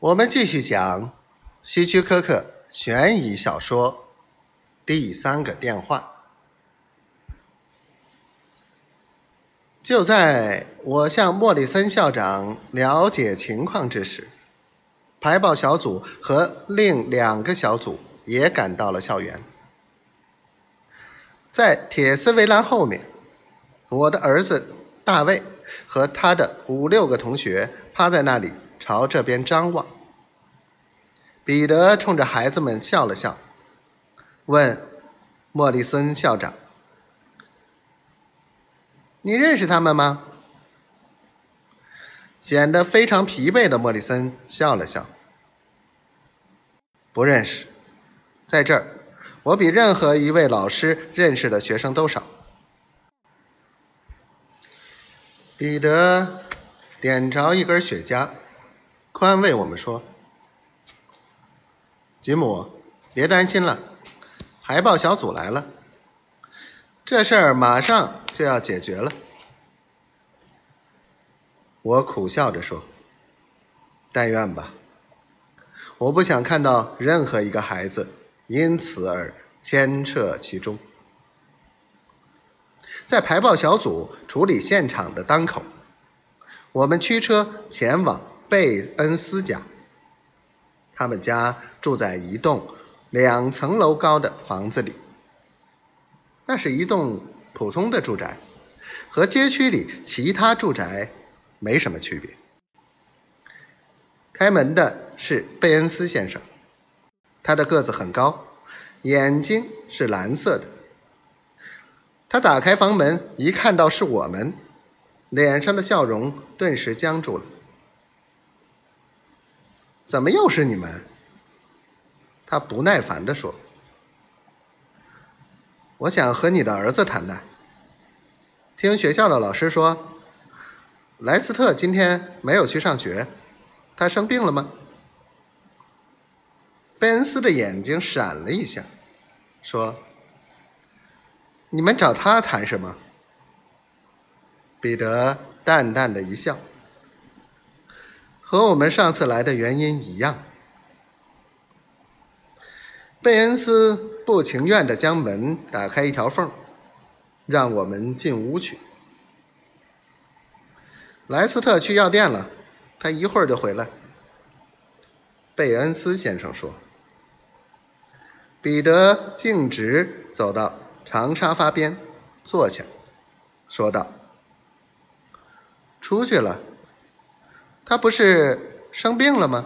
我们继续讲希区柯克悬疑小说《第三个电话》。就在我向莫里森校长了解情况之时，排爆小组和另两个小组也赶到了校园。在铁丝围栏后面，我的儿子大卫和他的五六个同学趴在那里。朝这边张望，彼得冲着孩子们笑了笑，问莫里森校长：“你认识他们吗？”显得非常疲惫的莫里森笑了笑：“不认识，在这儿，我比任何一位老师认识的学生都少。”彼得点着一根雪茄。宽慰我们说：“吉姆，别担心了，海报小组来了，这事儿马上就要解决了。”我苦笑着说：“但愿吧，我不想看到任何一个孩子因此而牵扯其中。”在排爆小组处理现场的当口，我们驱车前往。贝恩斯家，他们家住在一栋两层楼高的房子里。那是一栋普通的住宅，和街区里其他住宅没什么区别。开门的是贝恩斯先生，他的个子很高，眼睛是蓝色的。他打开房门，一看到是我们，脸上的笑容顿时僵住了。怎么又是你们？他不耐烦地说：“我想和你的儿子谈谈。听学校的老师说，莱斯特今天没有去上学，他生病了吗？”贝恩斯的眼睛闪了一下，说：“你们找他谈什么？”彼得淡淡的一笑。和我们上次来的原因一样，贝恩斯不情愿地将门打开一条缝，让我们进屋去。莱斯特去药店了，他一会儿就回来。贝恩斯先生说。彼得径直走到长沙发边，坐下，说道：“出去了。”他不是生病了吗？